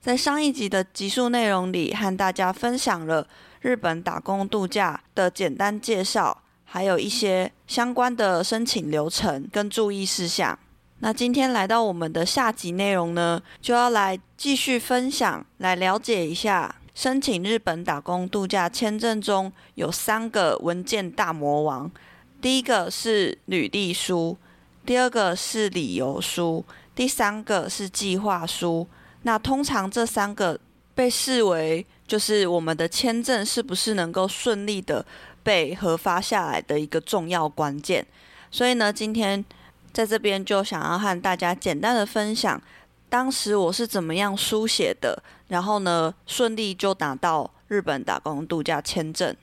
在上一集的集数内容里，和大家分享了日本打工度假的简单介绍，还有一些相关的申请流程跟注意事项。那今天来到我们的下集内容呢，就要来继续分享，来了解一下申请日本打工度假签证中有三个文件大魔王。第一个是履历书，第二个是理由书。第三个是计划书，那通常这三个被视为就是我们的签证是不是能够顺利的被核发下来的一个重要关键。所以呢，今天在这边就想要和大家简单的分享，当时我是怎么样书写的，然后呢，顺利就拿到日本打工度假签证。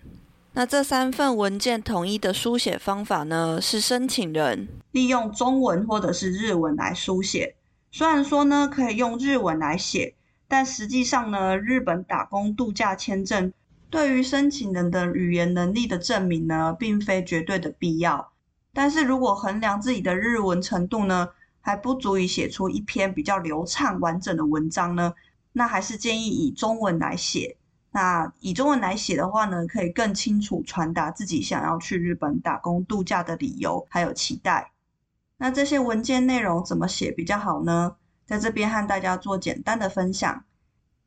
那这三份文件统一的书写方法呢，是申请人利用中文或者是日文来书写。虽然说呢，可以用日文来写，但实际上呢，日本打工度假签证对于申请人的语言能力的证明呢，并非绝对的必要。但是如果衡量自己的日文程度呢，还不足以写出一篇比较流畅完整的文章呢，那还是建议以中文来写。那以中文来写的话呢，可以更清楚传达自己想要去日本打工度假的理由还有期待。那这些文件内容怎么写比较好呢？在这边和大家做简单的分享。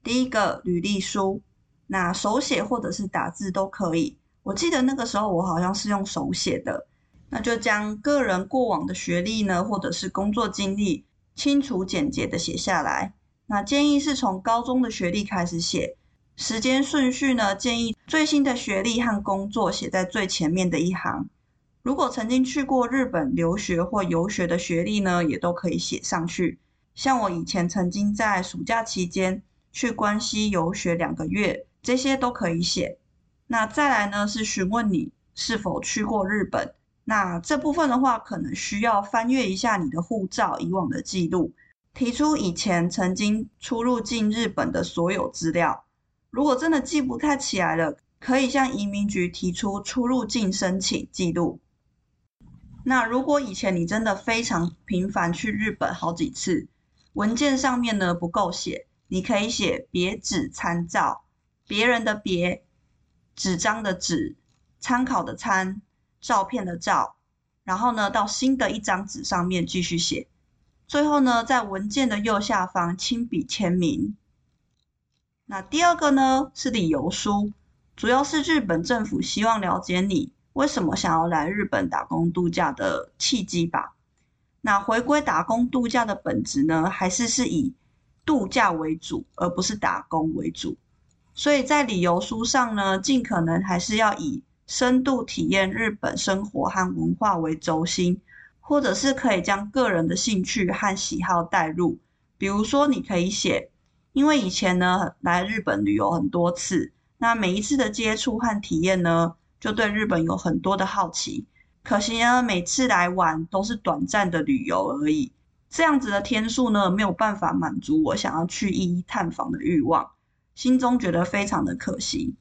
第一个，履历书，那手写或者是打字都可以。我记得那个时候我好像是用手写的，那就将个人过往的学历呢，或者是工作经历，清楚简洁的写下来。那建议是从高中的学历开始写。时间顺序呢，建议最新的学历和工作写在最前面的一行。如果曾经去过日本留学或游学的学历呢，也都可以写上去。像我以前曾经在暑假期间去关西游学两个月，这些都可以写。那再来呢，是询问你是否去过日本。那这部分的话，可能需要翻阅一下你的护照以往的记录，提出以前曾经出入境日本的所有资料。如果真的记不太起来了，可以向移民局提出出入境申请记录。那如果以前你真的非常频繁去日本好几次，文件上面呢不够写，你可以写别纸参照，别人的别，纸张的纸，参考的参，照片的照，然后呢到新的一张纸上面继续写，最后呢在文件的右下方亲笔签名。那第二个呢是理由书，主要是日本政府希望了解你为什么想要来日本打工度假的契机吧。那回归打工度假的本质呢，还是是以度假为主，而不是打工为主。所以在理由书上呢，尽可能还是要以深度体验日本生活和文化为轴心，或者是可以将个人的兴趣和喜好带入。比如说，你可以写。因为以前呢，来日本旅游很多次，那每一次的接触和体验呢，就对日本有很多的好奇。可惜呢，每次来玩都是短暂的旅游而已，这样子的天数呢，没有办法满足我想要去一一探访的欲望，心中觉得非常的可惜。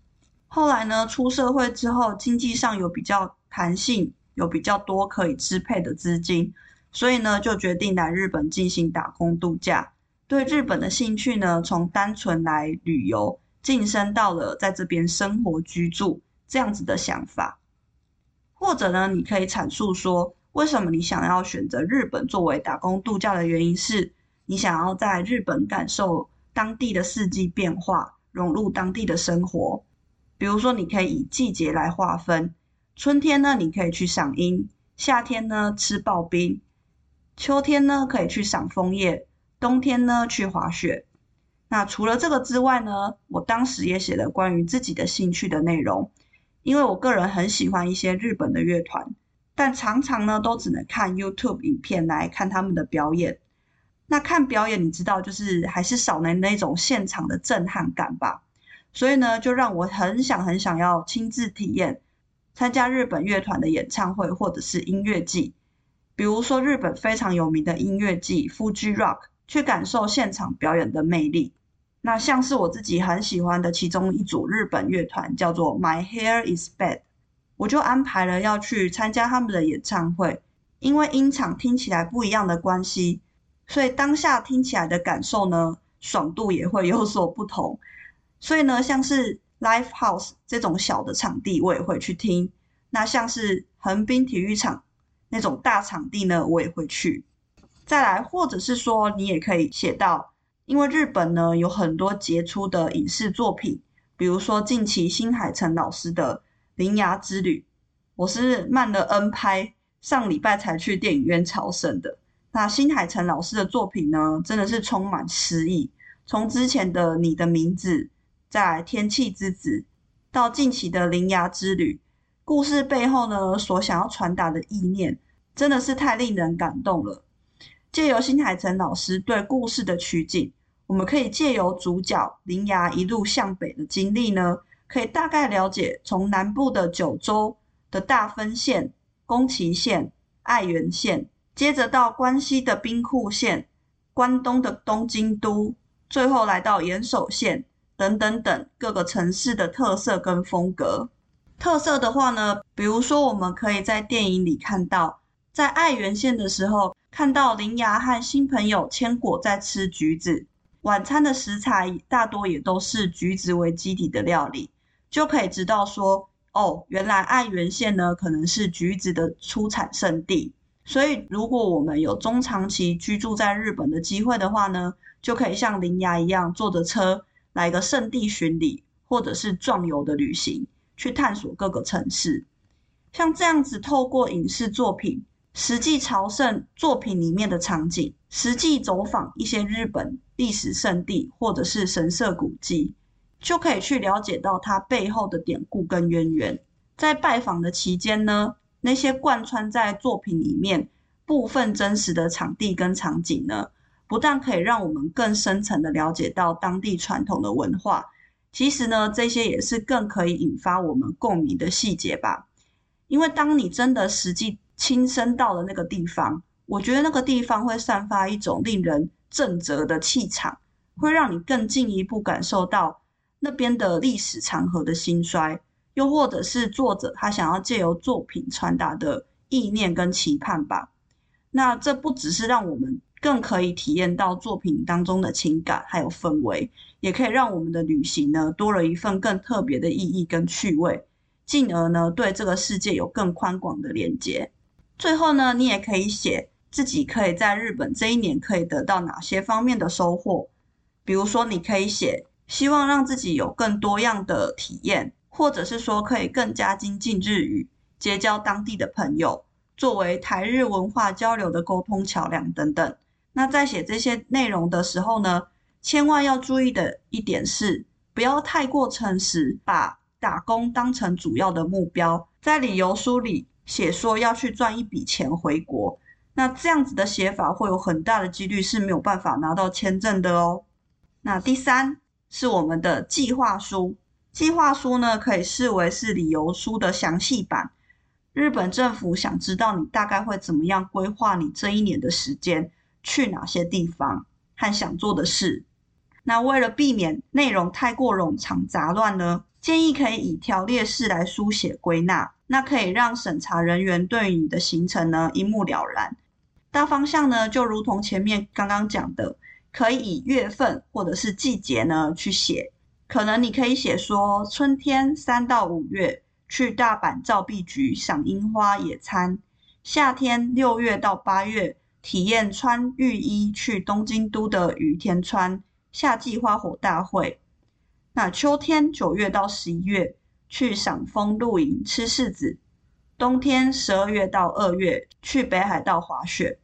后来呢，出社会之后，经济上有比较弹性，有比较多可以支配的资金，所以呢，就决定来日本进行打工度假。对日本的兴趣呢，从单纯来旅游晋升到了在这边生活居住这样子的想法，或者呢，你可以阐述说，为什么你想要选择日本作为打工度假的原因是，你想要在日本感受当地的四季变化，融入当地的生活。比如说，你可以以季节来划分，春天呢，你可以去赏樱；夏天呢，吃刨冰；秋天呢，可以去赏枫叶。冬天呢，去滑雪。那除了这个之外呢，我当时也写了关于自己的兴趣的内容，因为我个人很喜欢一些日本的乐团，但常常呢都只能看 YouTube 影片来看他们的表演。那看表演，你知道，就是还是少了那种现场的震撼感吧。所以呢，就让我很想很想要亲自体验参加日本乐团的演唱会或者是音乐祭，比如说日本非常有名的音乐祭 Fuji Rock，去感受现场表演的魅力。那像是我自己很喜欢的其中一组日本乐团叫做 My Hair Is Bad，我就安排了要去参加他们的演唱会，因为音场听起来不一样的关系。所以当下听起来的感受呢，爽度也会有所不同。所以呢，像是 Live House 这种小的场地，我也会去听。那像是横滨体育场那种大场地呢，我也会去。再来，或者是说，你也可以写到，因为日本呢有很多杰出的影视作品，比如说近期新海诚老师的《铃芽之旅》，我是慢了 N 拍，上礼拜才去电影院朝圣的。那新海诚老师的作品呢，真的是充满诗意。从之前的《你的名字》，在《天气之子》，到近期的《铃芽之旅》，故事背后呢，所想要传达的意念，真的是太令人感动了。借由新海诚老师对故事的取景，我们可以借由主角铃芽一路向北的经历呢，可以大概了解从南部的九州的大分县、宫崎县、爱媛县。接着到关西的兵库县、关东的东京都，最后来到岩手县等等等各个城市的特色跟风格。特色的话呢，比如说我们可以在电影里看到，在爱媛县的时候，看到铃芽和新朋友千果在吃橘子，晚餐的食材大多也都是橘子为基底的料理，就可以知道说，哦，原来爱媛县呢可能是橘子的出产圣地。所以，如果我们有中长期居住在日本的机会的话呢，就可以像铃芽一样坐着车来个圣地巡礼，或者是壮游的旅行，去探索各个城市。像这样子，透过影视作品实际朝圣作品里面的场景，实际走访一些日本历史圣地或者是神社古迹，就可以去了解到它背后的典故跟渊源。在拜访的期间呢，那些贯穿在作品里面部分真实的场地跟场景呢，不但可以让我们更深层的了解到当地传统的文化，其实呢，这些也是更可以引发我们共鸣的细节吧。因为当你真的实际亲身到了那个地方，我觉得那个地方会散发一种令人正则的气场，会让你更进一步感受到那边的历史长河的兴衰。又或者是作者他想要借由作品传达的意念跟期盼吧。那这不只是让我们更可以体验到作品当中的情感还有氛围，也可以让我们的旅行呢多了一份更特别的意义跟趣味，进而呢对这个世界有更宽广的连接。最后呢，你也可以写自己可以在日本这一年可以得到哪些方面的收获，比如说你可以写希望让自己有更多样的体验。或者是说可以更加精进日语，结交当地的朋友，作为台日文化交流的沟通桥梁等等。那在写这些内容的时候呢，千万要注意的一点是，不要太过诚实，把打工当成主要的目标，在理由书里写说要去赚一笔钱回国，那这样子的写法会有很大的几率是没有办法拿到签证的哦。那第三是我们的计划书。计划书呢，可以视为是理由书的详细版。日本政府想知道你大概会怎么样规划你这一年的时间，去哪些地方和想做的事。那为了避免内容太过冗长杂乱呢，建议可以以条列式来书写归纳，那可以让审查人员对于你的行程呢一目了然。大方向呢，就如同前面刚刚讲的，可以以月份或者是季节呢去写。可能你可以写说，春天三到五月去大阪造币局赏樱花野餐；夏天六月到八月体验穿浴衣去东京都的雨田川夏季花火大会；那秋天九月到十一月去赏枫露营吃柿子；冬天十二月到二月去北海道滑雪。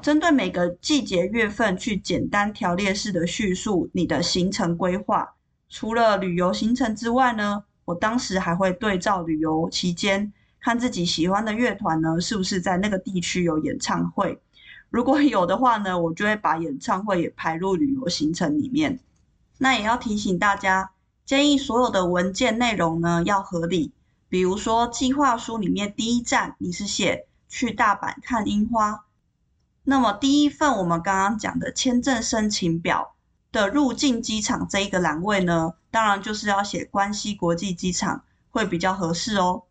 针对每个季节月份去简单条列式的叙述你的行程规划。除了旅游行程之外呢，我当时还会对照旅游期间看自己喜欢的乐团呢，是不是在那个地区有演唱会。如果有的话呢，我就会把演唱会也排入旅游行程里面。那也要提醒大家，建议所有的文件内容呢要合理。比如说计划书里面第一站你是写去大阪看樱花，那么第一份我们刚刚讲的签证申请表的入境机场这一个栏位呢，当然就是要写关西国际机场会比较合适哦。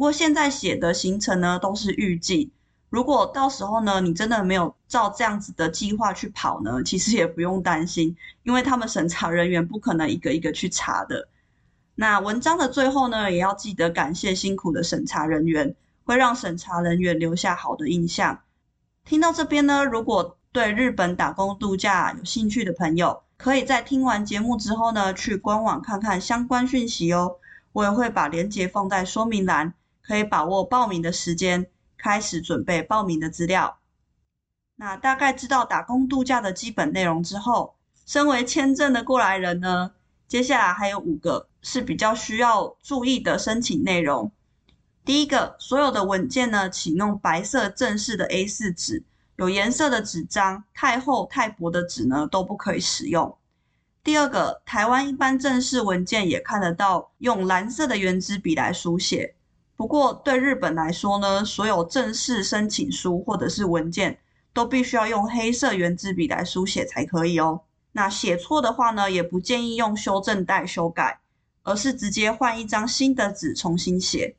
不过现在写的行程呢，都是预计。如果到时候呢，你真的没有照这样子的计划去跑呢，其实也不用担心，因为他们审查人员不可能一个一个去查的。那文章的最后呢，也要记得感谢辛苦的审查人员，会让审查人员留下好的印象。听到这边呢，如果对日本打工度假有兴趣的朋友，可以在听完节目之后呢，去官网看看相关讯息哦。我也会把链接放在说明栏。可以把握报名的时间，开始准备报名的资料。那大概知道打工度假的基本内容之后，身为签证的过来人呢，接下来还有五个是比较需要注意的申请内容。第一个，所有的文件呢，请用白色正式的 A4 纸，有颜色的纸张，太厚太薄的纸呢都不可以使用。第二个，台湾一般正式文件也看得到，用蓝色的圆珠笔来书写。不过，对日本来说呢，所有正式申请书或者是文件都必须要用黑色原子笔来书写才可以哦。那写错的话呢，也不建议用修正带修改，而是直接换一张新的纸重新写。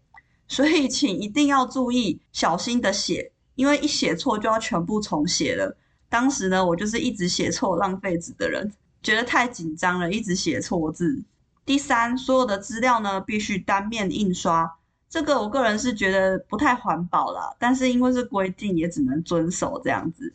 所以，请一定要注意小心的写，因为一写错就要全部重写了。当时呢，我就是一直写错、浪费纸的人，觉得太紧张了，一直写错字。第三，所有的资料呢，必须单面印刷。这个我个人是觉得不太环保啦，但是因为是规定，也只能遵守这样子。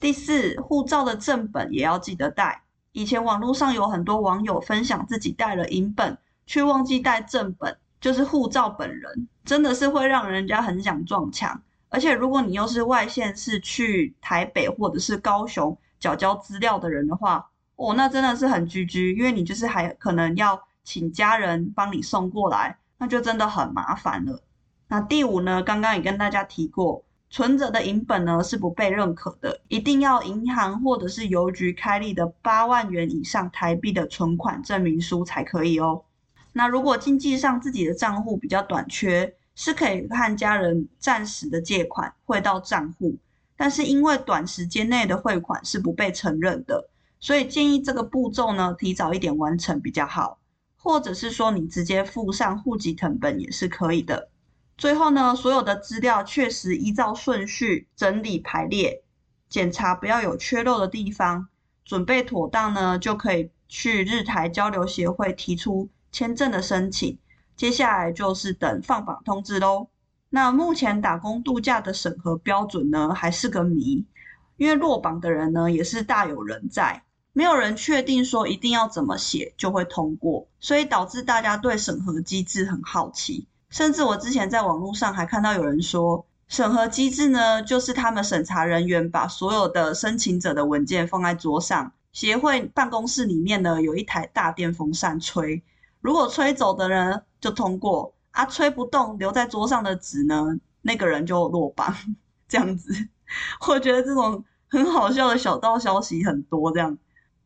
第四，护照的正本也要记得带。以前网络上有很多网友分享自己带了影本，却忘记带正本，就是护照本人，真的是会让人家很想撞墙。而且如果你又是外县市去台北或者是高雄缴交资料的人的话，哦，那真的是很 GG，因为你就是还可能要请家人帮你送过来。那就真的很麻烦了。那第五呢，刚刚也跟大家提过，存折的银本呢是不被认可的，一定要银行或者是邮局开立的八万元以上台币的存款证明书才可以哦。那如果经济上自己的账户比较短缺，是可以和家人暂时的借款汇到账户，但是因为短时间内的汇款是不被承认的，所以建议这个步骤呢提早一点完成比较好。或者是说你直接附上户籍成本也是可以的。最后呢，所有的资料确实依照顺序整理排列，检查不要有缺漏的地方，准备妥当呢，就可以去日台交流协会提出签证的申请。接下来就是等放榜通知喽。那目前打工度假的审核标准呢，还是个谜，因为落榜的人呢也是大有人在。没有人确定说一定要怎么写就会通过，所以导致大家对审核机制很好奇。甚至我之前在网络上还看到有人说，审核机制呢，就是他们审查人员把所有的申请者的文件放在桌上，协会办公室里面呢有一台大电风扇吹，如果吹走的人就通过，啊吹不动留在桌上的纸呢，那个人就落榜。这样子，我觉得这种很好笑的小道消息很多，这样。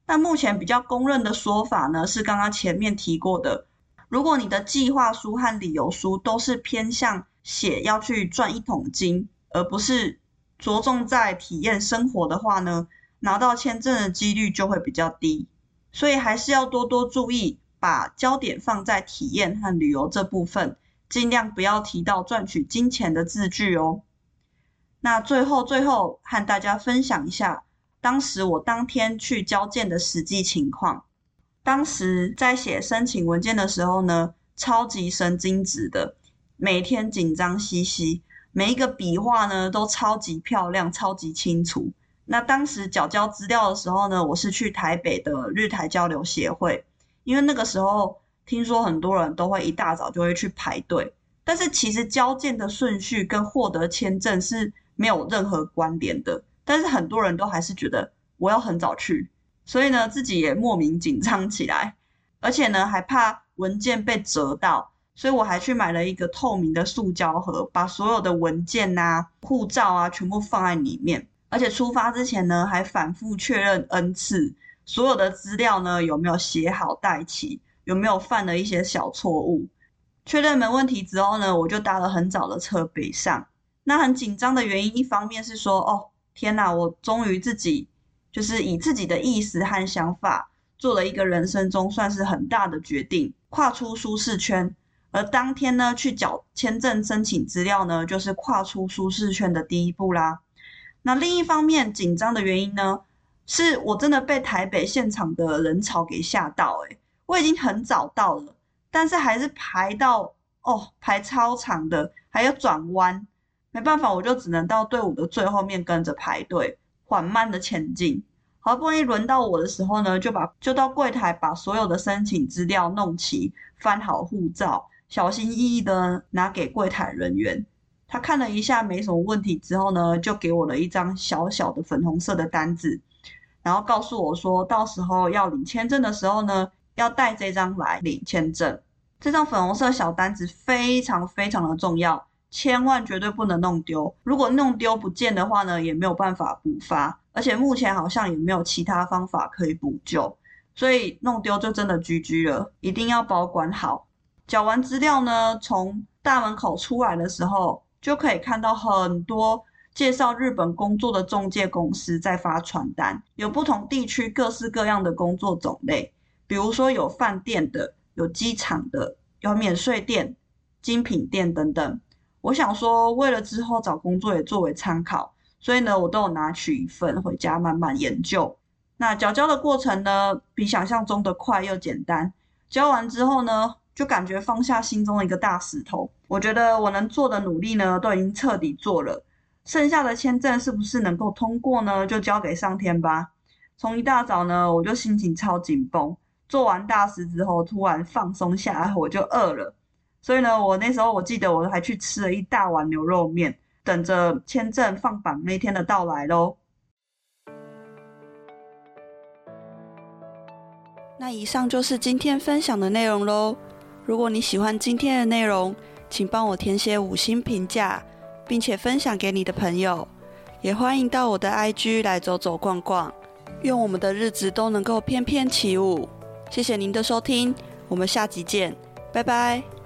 但目前比较公认的说法呢，是刚刚前面提过的，如果你的计划书和理由书都是偏向写要去赚一桶金，而不是着重在体验生活的话呢，拿到签证的几率就会比较低。所以还是要多多注意，把焦点放在体验和旅游这部分，尽量不要提到赚取金钱的字句哦。那最后最后和大家分享一下。当时我当天去交件的实际情况，当时在写申请文件的时候呢，超级神经质的，每天紧张兮兮，每一个笔画呢都超级漂亮、超级清楚。那当时缴交资料的时候呢，我是去台北的日台交流协会，因为那个时候听说很多人都会一大早就会去排队，但是其实交件的顺序跟获得签证是没有任何关联的。但是很多人都还是觉得我要很早去，所以呢，自己也莫名紧张起来，而且呢，还怕文件被折到，所以我还去买了一个透明的塑胶盒，把所有的文件啊、护照啊全部放在里面，而且出发之前呢，还反复确认 N 次，所有的资料呢有没有写好带齐，有没有犯了一些小错误。确认没问题之后呢，我就搭了很早的车北上。那很紧张的原因，一方面是说，哦，天哪，我终于自己就是以自己的意思和想法做了一个人生中算是很大的决定，跨出舒适圈。而当天呢，去缴签证申请资料呢，就是跨出舒适圈的第一步啦。那另一方面紧张的原因呢，是我真的被台北现场的人潮给吓到，诶，我已经很早到了。但是还是排到哦，排超长的，还有转弯，没办法，我就只能到队伍的最后面跟着排队，缓慢的前进。好不容易轮到我的时候呢，就把就到柜台把所有的申请资料弄齐，翻好护照，小心翼翼的拿给柜台人员。他看了一下没什么问题之后呢，就给我了一张小小的粉红色的单子，然后告诉我说，到时候要领签证的时候呢，要带这张来领签证，这张粉红色小单子非常非常的重要，千万绝对不能弄丢。如果弄丢不见的话呢，也没有办法补发，而且目前好像也没有其他方法可以补救，所以弄丢就真的 GG 了，一定要保管好。缴完资料呢，从大门口出来的时候，就可以看到很多介绍日本工作的中介公司在发传单，有不同地区各式各样的工作种类。比如说有饭店的，有机场的，有免税店、精品店等等。我想说，为了之后找工作也作为参考，所以呢，我都有拿取一份回家慢慢研究。那缴交的过程呢，比想象中的快又简单。交完之后呢，就感觉放下心中的一个大石头。我觉得我能做的努力呢，都已经彻底做了。剩下的签证是不是能够通过呢？就交给上天吧。从一大早呢，我就心情超紧绷。做完大事之后，突然放松下来，我就饿了。所以呢，我那时候我记得我还去吃了一大碗牛肉面，等着签证放榜那天的到来喽。那以上就是今天分享的内容喽。如果你喜欢今天的内容，请帮我填写五星评价，并且分享给你的朋友。也欢迎到我的 IG 来走走逛逛。愿我们的日子都能够翩翩起舞。谢谢您的收听，我们下集见，拜拜。